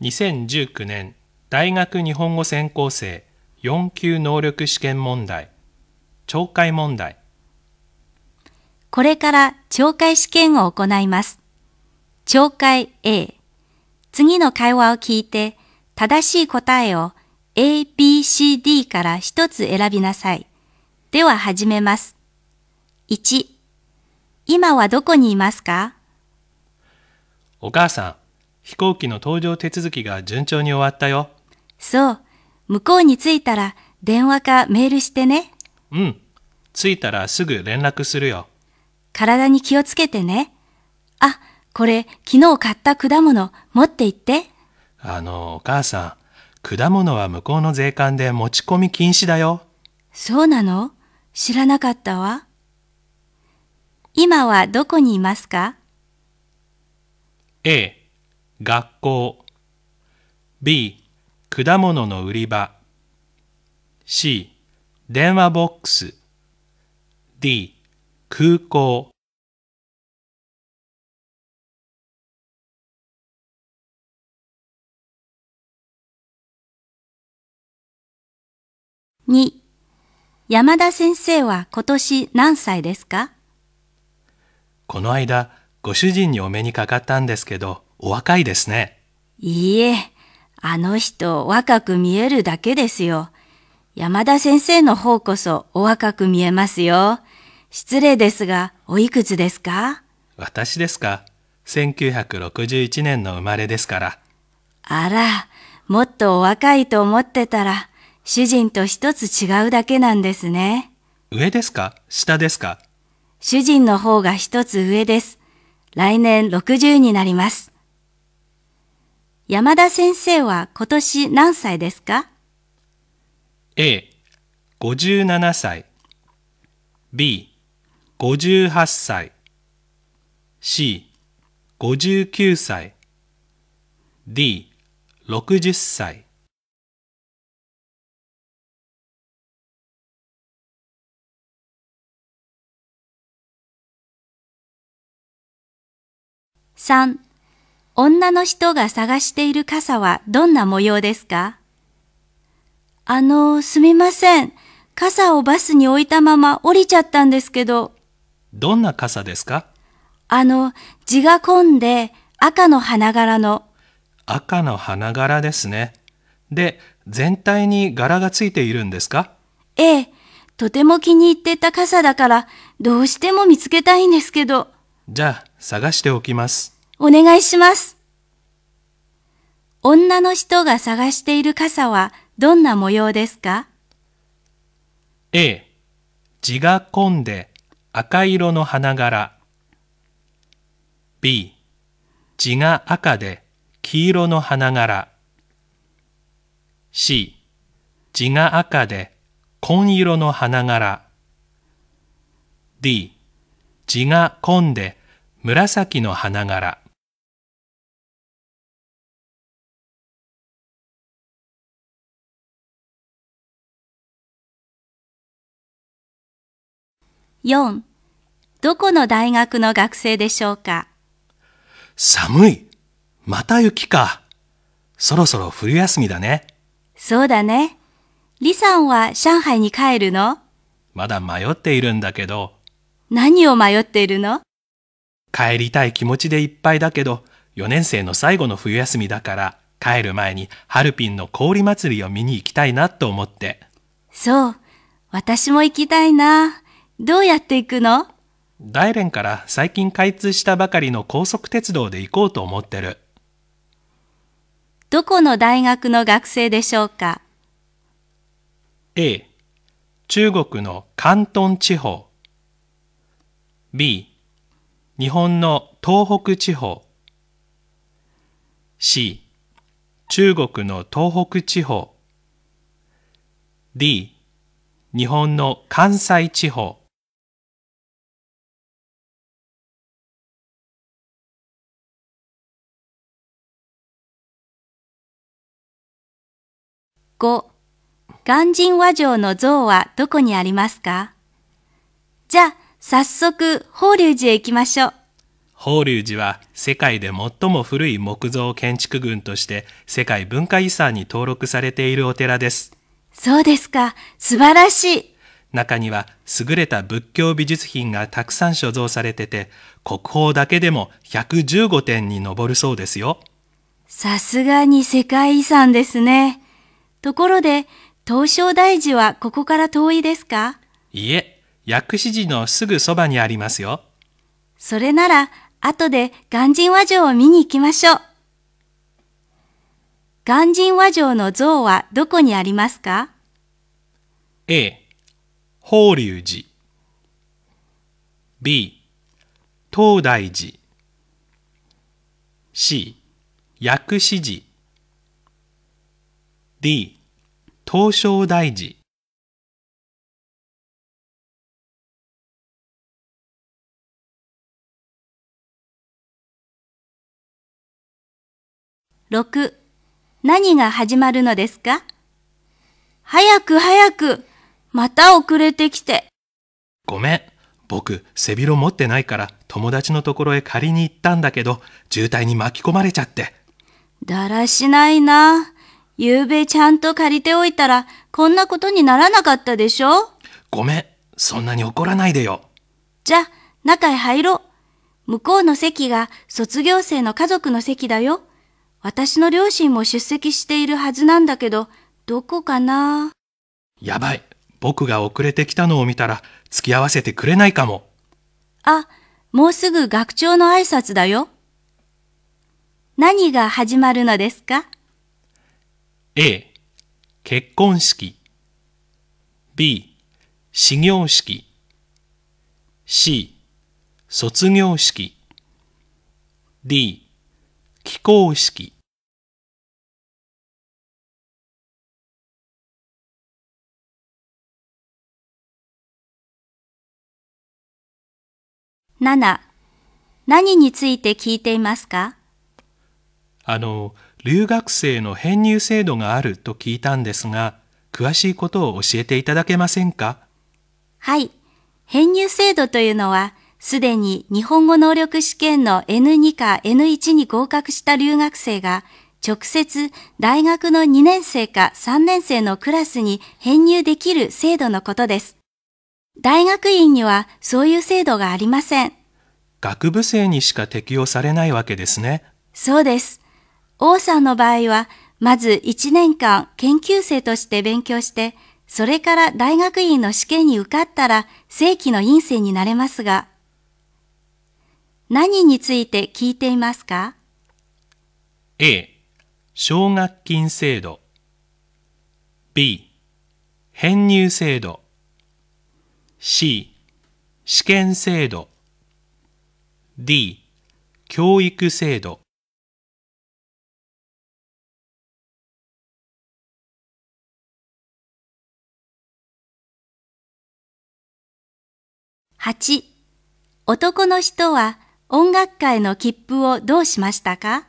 2019年大学日本語専攻生4級能力試験問題懲戒問題これから懲戒試験を行います。懲戒 A。次の会話を聞いて、正しい答えを A, B, C, D から一つ選びなさい。では始めます。1、今はどこにいますか？お母さん飛行機の搭乗手続きが順調に終わったよそう、向こうに着いたら電話かメールしてね。うん着いたらすぐ連絡するよ体に気をつけてね。あ、これ昨日買った果物持って行って。あのお母さん果物は向こうの税関で持ち込み禁止だよそうなの？知らなかったわ。今はどこにいますか？A 学校。B 果物の売り場。C 電話ボックス。D 空港。2山田先生は今年何歳ですか？この間ご主人にお目にかかったんですけどお若いですねいいえ、あの人若く見えるだけですよ。山田先生の方こそお若く見えますよ。失礼ですが、おいくつですか？私ですか1961年の生まれですからあら、もっとお若いと思ってたら、主人と一つ違うだけなんですね。上ですか？下ですか？主人の方が一つ上です。来年60になります。山田先生は今年何歳ですか？A 57歳。B 58歳。C 59歳。D 60歳。3. 女の人が探している傘はどんな模様ですか？あの、すみません。傘をバスに置いたまま降りちゃったんですけど、どんな傘ですか？あの、字が込んで赤の花柄の、赤の花柄ですね。で全体に柄がついているんですか？ええ、とても気に入ってた傘だから、どうしても見つけたいんですけど、じゃあ探しておきますお願いします。女の人が探している傘はどんな模様ですか？A 字が込んで赤色の花柄。B 字が赤で黄色の花柄。C 字が赤で紺色の花柄。D 字が込んで紫の花柄。4. どこの大学の学生でしょうか？寒いまた雪かそろそろ冬休みだねそうだね。李さんは上海に帰るの？まだ迷っているんだけど何を迷っているの？帰りたい気持ちでいっぱいだけど4年生の最後の冬休みだから帰る前にハルピンの氷祭りを見に行きたいなと思ってそう。私も行きたいな。どうやって行くの？大連から最近開通したばかりの高速鉄道で行こうと思ってる。どこの大学の学生でしょうか？A 中国の広東地方。B 日本の東北地方。C 中国の東北地方。D 日本の関西地方 5. 鑑真和上の像はどこにありますか？じゃあ、早速、法隆寺へ行きましょう。法隆寺は世界で最も古い木造建築群として世界文化遺産に登録されているお寺です。そうですか。素晴らしい。中には優れた仏教美術品がたくさん所蔵されてて、国宝だけでも115点に上るそうですよ。さすがに世界遺産ですね。ところで、東照大寺はここから遠いですか？いいえ、薬師寺のすぐそばにありますよ。それなら、後で鑑真和上を見に行きましょう。鑑真和上の像はどこにありますか？A、法隆寺。B、東大寺。C、薬師寺 D、東照大寺6何が始まるのですか？早く早くまた遅れてきて。ごめん。僕、背広持ってないから友達のところへ借りに行ったんだけど、渋滞に巻き込まれちゃって。だらしないな。ゆうべちゃんと借りておいたら、こんなことにならなかったでしょ？ごめん。そんなに怒らないでよ。じゃ、中へ入ろう。向こうの席が卒業生の家族の席だよ。私の両親も出席しているはずなんだけど、どこかな？やばい。僕が遅れてきたのを見たら、付き合わせてくれないかも。あ、もうすぐ学長の挨拶だよ。何が始まるのですか？A、結婚式 B、始業式 C、卒業式 D、起工式7何について聞いていますか？あの、留学生の編入制度があると聞いたんですが、詳しいことを教えていただけませんか？はい。編入制度というのは、すでに日本語能力試験の N2 か N1 に合格した留学生が、直接大学の2年生か3年生のクラスに編入できる制度のことです。大学院にはそういう制度がありません。学部生にしか適用されないわけですね。そうです。王さんの場合は、まず1年間研究生として勉強して、それから大学院の試験に受かったら正規の院生になれますが、何について聞いていますか？A、奨学金制度。B、編入制度。C、試験制度。D、教育制度。8男の人は音楽会の切符をどうしましたか？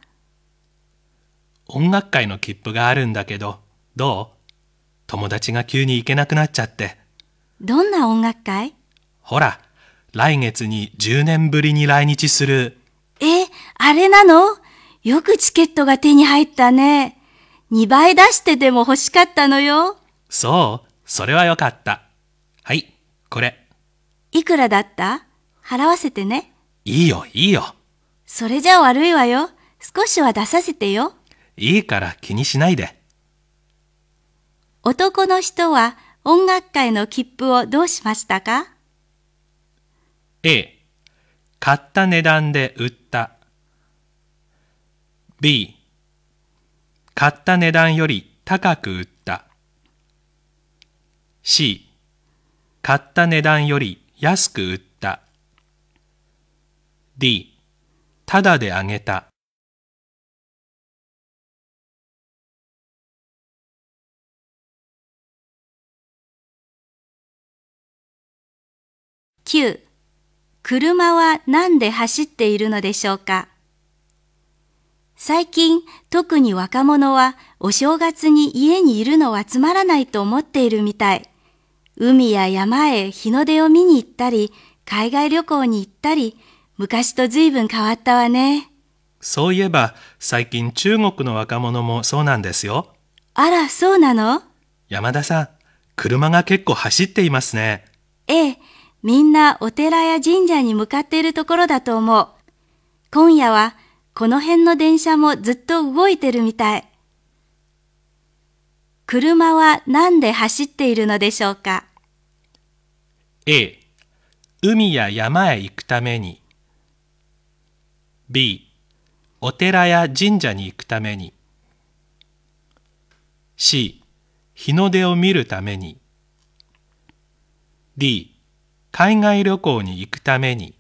音楽会の切符があるんだけど、どう？友達が急に行けなくなっちゃって。どんな音楽会？ほら、来月に10年ぶりに来日する。え、あれなの？よくチケットが手に入ったね。2倍出してでも欲しかったのよ。そうそれはよかった。はい、これ。いくらだった？払わせてね。いいよ、いいよ。それじゃ悪いわよ。少しは出させてよ。いいから気にしないで。男の人は音楽会の切符をどうしましたか？A、買った値段で売った。B、買った値段より高く売った。C、買った値段より安く売った。D、ただであげた。?9、車は何で走っているのでしょうか？最近、特に若者はお正月に家にいるのはつまらないと思っているみたい。海や山へ日の出を見に行ったり、海外旅行に行ったり、昔と随分変わったわね。そういえば最近中国の若者もそうなんですよ。あら、そうなの？山田さん、車が結構走っていますね。ええ、みんなお寺や神社に向かっているところだと思う。今夜はこの辺の電車もずっと動いてるみたい。車は何で走っているのでしょうか？A、海や山へ行くために。B、お寺や神社に行くために。C、日の出を見るために。D、海外旅行に行くために。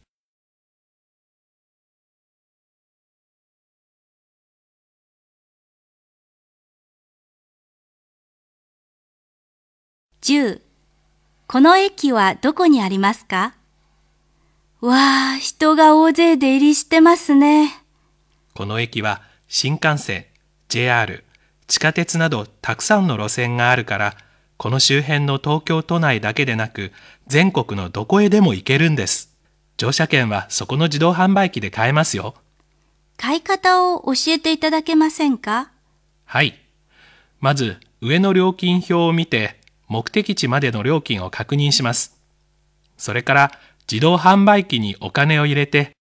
10この駅はどこにありますか？わあ、人が大勢出入りしてますね。この駅は新幹線、JR、地下鉄などたくさんの路線があるから、この周辺の東京都内だけでなく、全国のどこへでも行けるんです。乗車券はそこの自動販売機で買えますよ。買い方を教えていただけませんか？はい。まず、上の料金表を見て、目的地までの料金を確認します。それから、自動販売機にお金を入れて、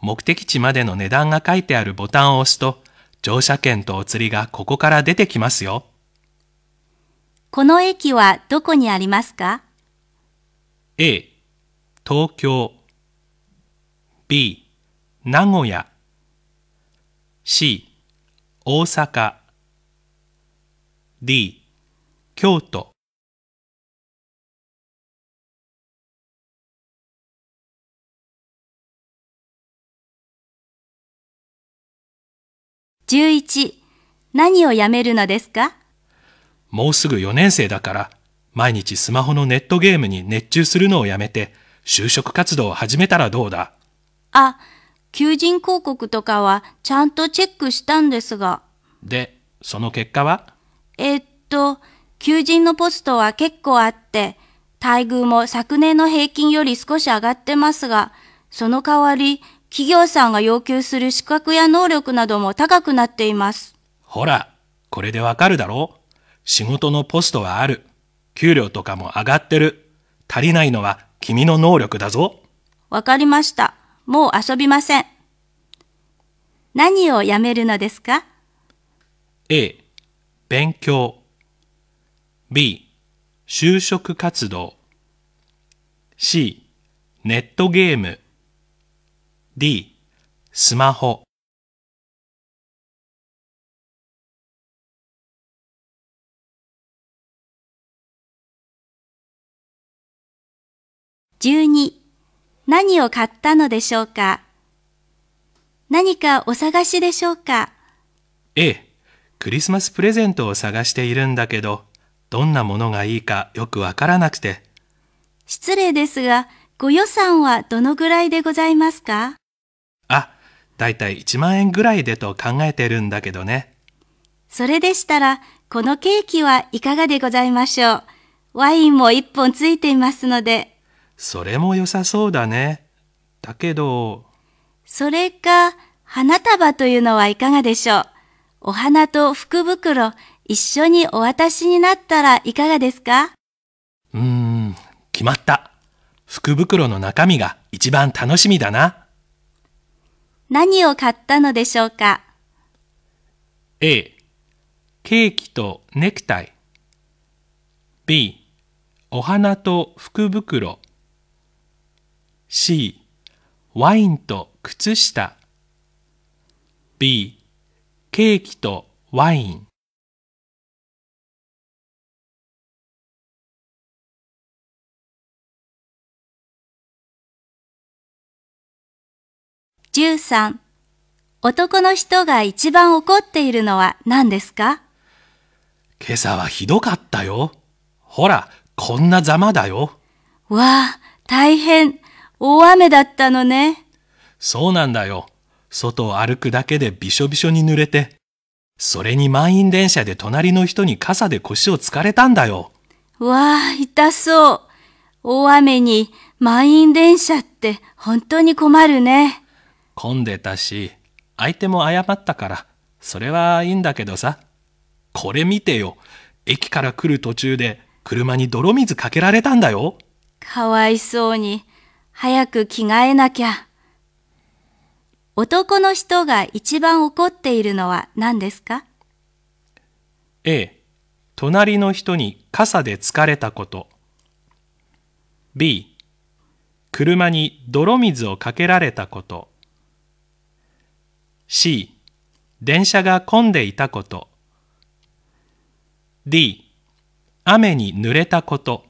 目的地までの値段が書いてあるボタンを押すと、乗車券とお釣りがここから出てきますよ。この駅はどこにありますか？A、東京。B、名古屋。C、大阪。D、京都11何をやめるのですか？もうすぐ4年生だから、毎日スマホのネットゲームに熱中するのをやめて、就職活動を始めたらどうだ？あ、求人広告とかはちゃんとチェックしたんですが。で、その結果は？えっと、求人のポストは結構あって、待遇も昨年の平均より少し上がってますが、その代わり、企業さんが要求する資格や能力なども高くなっています。ほら、これでわかるだろ？仕事のポストはある。給料とかも上がってる。足りないのは君の能力だぞ。わかりました。もう遊びません。何をやめるのですか？A、勉強 B、就職活動 C、ネットゲーム D、スマホ。12何を買ったのでしょうか？何かお探しでしょうか？A、クリスマスプレゼントを探しているんだけど、どんなものがいいかよくわからなくて。失礼ですが、ご予算はどのぐらいでございますか？あ、だいたい1万円ぐらいでと考えてるんだけどね。それでしたら、このケーキはいかがでございましょう？ワインも一本ついていますので。それも良さそうだね。だけど、それか、花束というのはいかがでしょう？お花と福袋、一緒にお渡しになったらいかがですか？うーん、決まった。福袋の中身が一番楽しみだな。何を買ったのでしょうか？A、ケーキとネクタイ。B、お花と福袋。C、ワインと靴下。B、ケーキとワイン。13男の人が一番怒っているのは何ですか？今朝はひどかったよ。ほら、こんなざまだよ。わあ、大変。大雨だったのね。そうなんだよ。外を歩くだけでびしょびしょに濡れて。それに満員電車で隣の人に傘で腰をつかれたんだよ。わあ、痛そう。大雨に満員電車って本当に困るね。混んでたし、相手も謝ったから、それはいいんだけどさ。これ見てよ。駅から来る途中で車に泥水かけられたんだよ。かわいそうに。早く着替えなきゃ。男の人が一番怒っているのは何ですか？A、隣の人に傘で疲れたこと。B、車に泥水をかけられたこと。C、電車が混んでいたこと。D、雨に濡れたこと。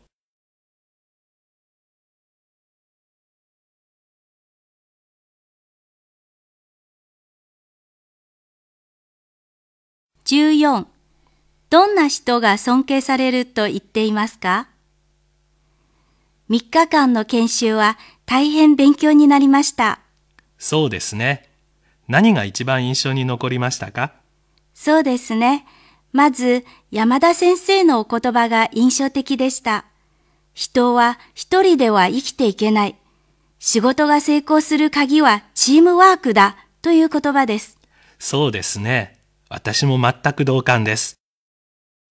?14 どんな人が尊敬されると言っていますか ?3 日間の研修は大変勉強になりました。そうですね。何が一番印象に残りましたか？そうですね。まず、山田先生のお言葉が印象的でした。人は一人では生きていけない。仕事が成功する鍵はチームワークだという言葉です。そうですね。私も全く同感です。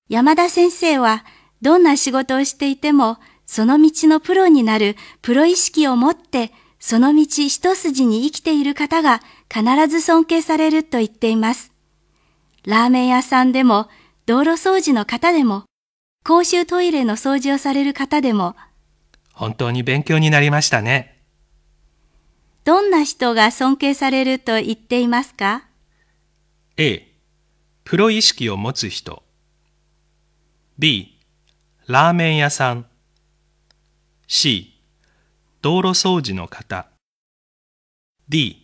山田先生はどんな仕事をしていてもその道のプロになるプロ意識を持ってその道一筋に生きている方が必ず尊敬されると言っています。ラーメン屋さんでも道路掃除の方でも公衆トイレの掃除をされる方でも本当に勉強になりましたね。どんな人が尊敬されると言っていますか？A、プロ意識を持つ人。B、ラーメン屋さん。C、道路掃除の方。D、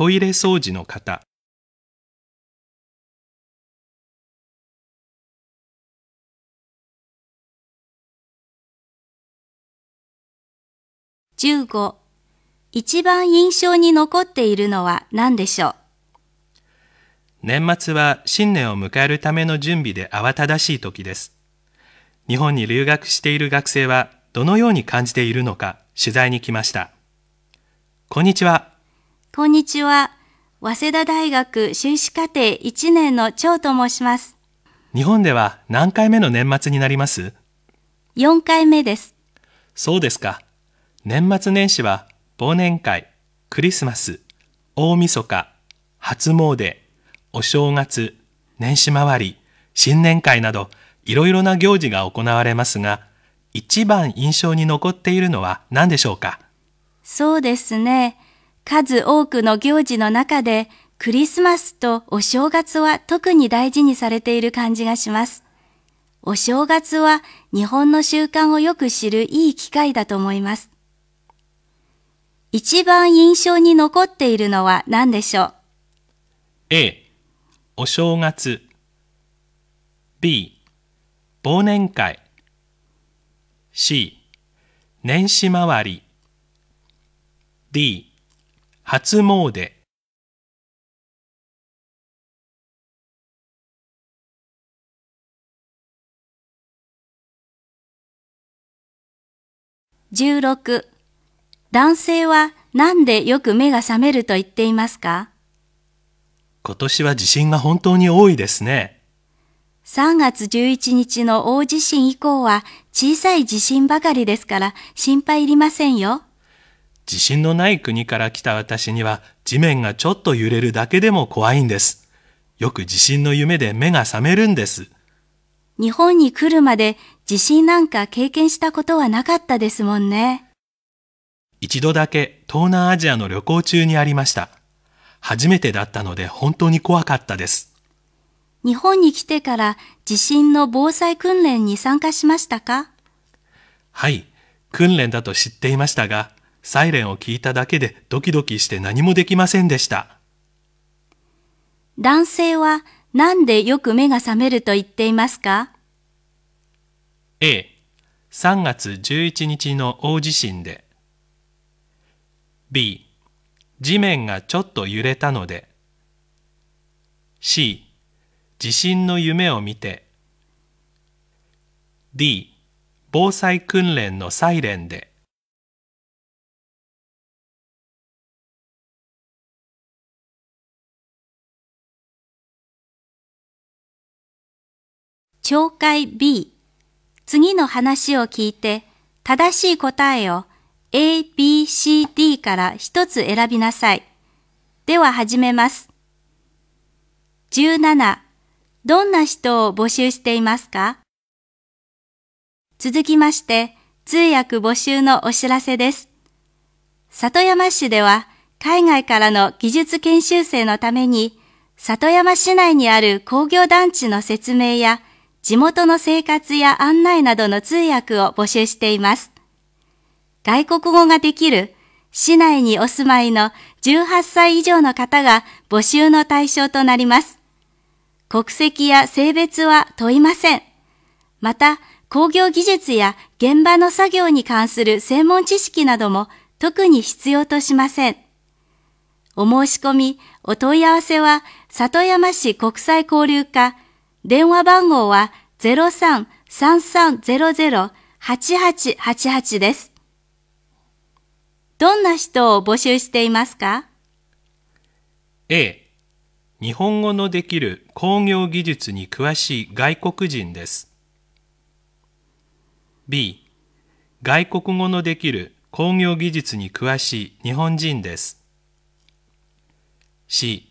トイレ掃除の方。?15 一番印象に残っているのは何でしょう？年末は新年を迎えるための準備で慌ただしい時です。日本に留学している学生はどのように感じているのか取材に来ました。こんにちは。こんにちは。早稲田大学修士課程1年の張と申します。日本では何回目の年末になります？4回目です。そうですか。年末年始は忘年会、クリスマス、大晦日、初詣、お正月、年始回り、新年会などいろいろな行事が行われますが、一番印象に残っているのは何でしょうか？そうですね。数多くの行事の中で、クリスマスとお正月は特に大事にされている感じがします。お正月は日本の習慣をよく知るいい機会だと思います。一番印象に残っているのは何でしょう？A、お正月 B、忘年会 C、年始回り D、初詣16男性はなんでよく目が覚めると言っていますか？今年は地震が本当に多いですね。3月11日の大地震以降は小さい地震ばかりですから心配いりませんよ。地震のない国から来た私には地面がちょっと揺れるだけでも怖いんです。よく地震の夢で目が覚めるんです。日本に来るまで地震なんか経験したことはなかったですもんね。一度だけ東南アジアの旅行中にありました。初めてだったので本当に怖かったです。日本に来てから地震の防災訓練に参加しましたか？はい、訓練だと知っていましたが、サイレンを聞いただけでドキドキして何もできませんでした。男性はなんでよく目が覚めると言っていますか？A、3月11日の大地震で。B、地面がちょっと揺れたので。C、地震の夢を見て。D、防災訓練のサイレンで。懲戒 B、次の話を聞いて、正しい答えを A, B, C, D から一つ選びなさい。では始めます。17、どんな人を募集していますか？続きまして、通訳募集のお知らせです。里山市では、海外からの技術研修生のために、里山市内にある工業団地の説明や、地元の生活や案内などの通訳を募集しています。外国語ができる、市内にお住まいの18歳以上の方が募集の対象となります。国籍や性別は問いません。また、工業技術や現場の作業に関する専門知識なども特に必要としません。お申し込み、お問い合わせは、里山市国際交流課、電話番号は03-3300-8888です。どんな人を募集していますか？A、日本語のできる工業技術に詳しい外国人です。B、外国語のできる工業技術に詳しい日本人です。C、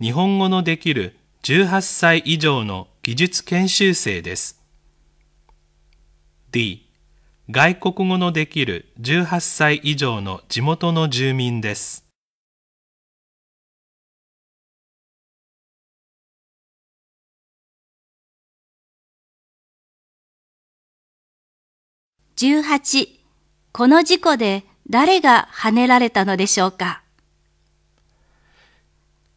日本語のできる18歳以上の技術研修生です。D、外国語のできる18歳以上の地元の住民です。18この事故で誰が跳ねられたのでしょうか？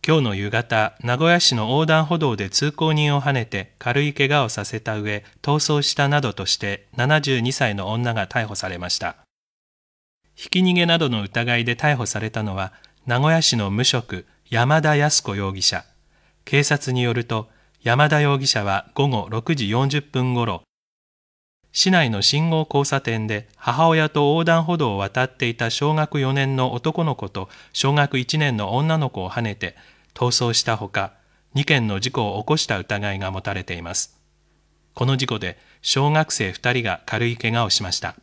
今日の夕方、名古屋市の横断歩道で通行人をはねて軽い怪我をさせた上、逃走したなどとして72歳の女が逮捕されました。ひき逃げなどの疑いで逮捕されたのは、名古屋市の無職、山田康子容疑者。警察によると、山田容疑者は午後6時40分ごろ、市内の信号交差点で母親と横断歩道を渡っていた小学4年の男の子と小学1年の女の子をはねて逃走したほか、2件の事故を起こした疑いが持たれています。この事故で小学生2人が軽い怪我をしました。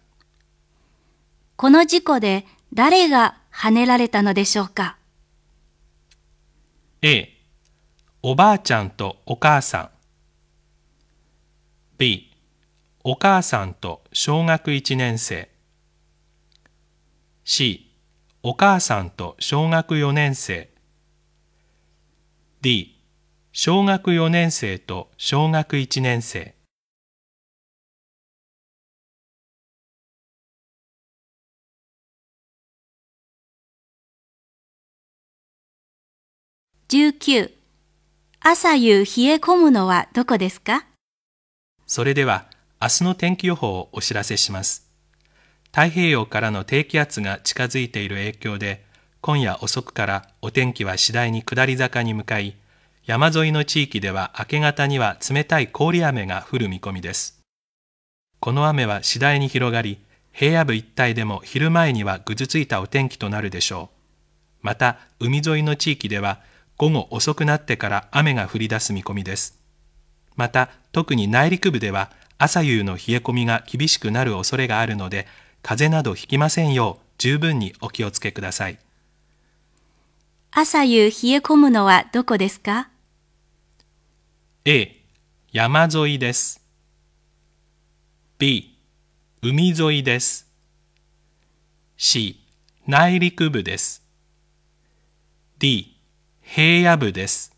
この事故で誰が跳ねられたのでしょうか？A、おばあちゃんとお母さん。B、お母さんと小学1年生。C、お母さんと小学4年生。D、小学4年生と小学1年生。19朝夕冷え込むのはどこですか？それでは明日の天気予報をお知らせします。太平洋からの低気圧が近づいている影響で、今夜遅くからお天気は次第に下り坂に向かい、山沿いの地域では明け方には冷たい氷雨が降る見込みです。この雨は次第に広がり、平野部一帯でも昼前にはぐずついたお天気となるでしょう。また、海沿いの地域では午後遅くなってから雨が降り出す見込みです。また、特に内陸部では朝夕の冷え込みが厳しくなる恐れがあるので、風邪などひきませんよう十分にお気をつけください。朝夕冷え込むのはどこですか？A、山沿いです。B、海沿いです。C、内陸部です。D、平野部です。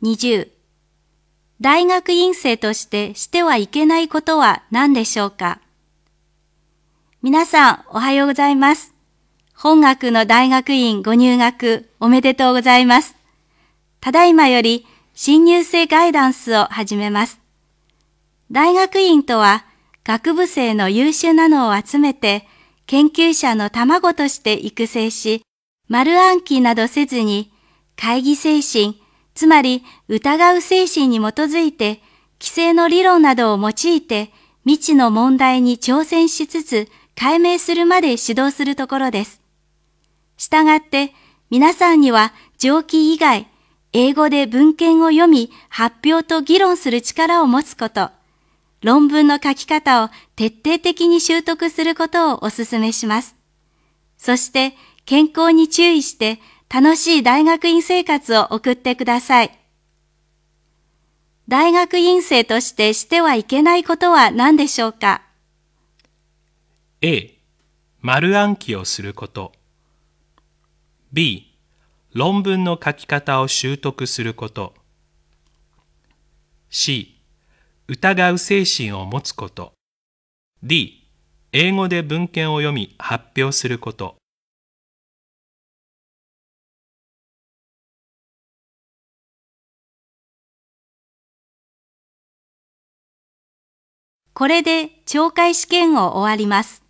20大学院生としてしてはいけないことは何でしょうか？皆さんおはようございます。本学の大学院ご入学おめでとうございます。ただいまより新入生ガイダンスを始めます。大学院とは学部生の優秀なのを集めて研究者の卵として育成し、丸暗記などせずに会議精神、つまり疑う精神に基づいて、規制の理論などを用いて未知の問題に挑戦しつつ解明するまで指導するところです。したがって皆さんには上記以外、英語で文献を読み発表と議論する力を持つこと、論文の書き方を徹底的に習得することをお勧めします。そして健康に注意して楽しい大学院生活を送ってください。大学院生としてしてはいけないことは何でしょうか？A、丸暗記をすること。B、論文の書き方を習得すること。C、疑う精神を持つこと。D、英語で文献を読み発表すること。これで懲戒試験を終わります。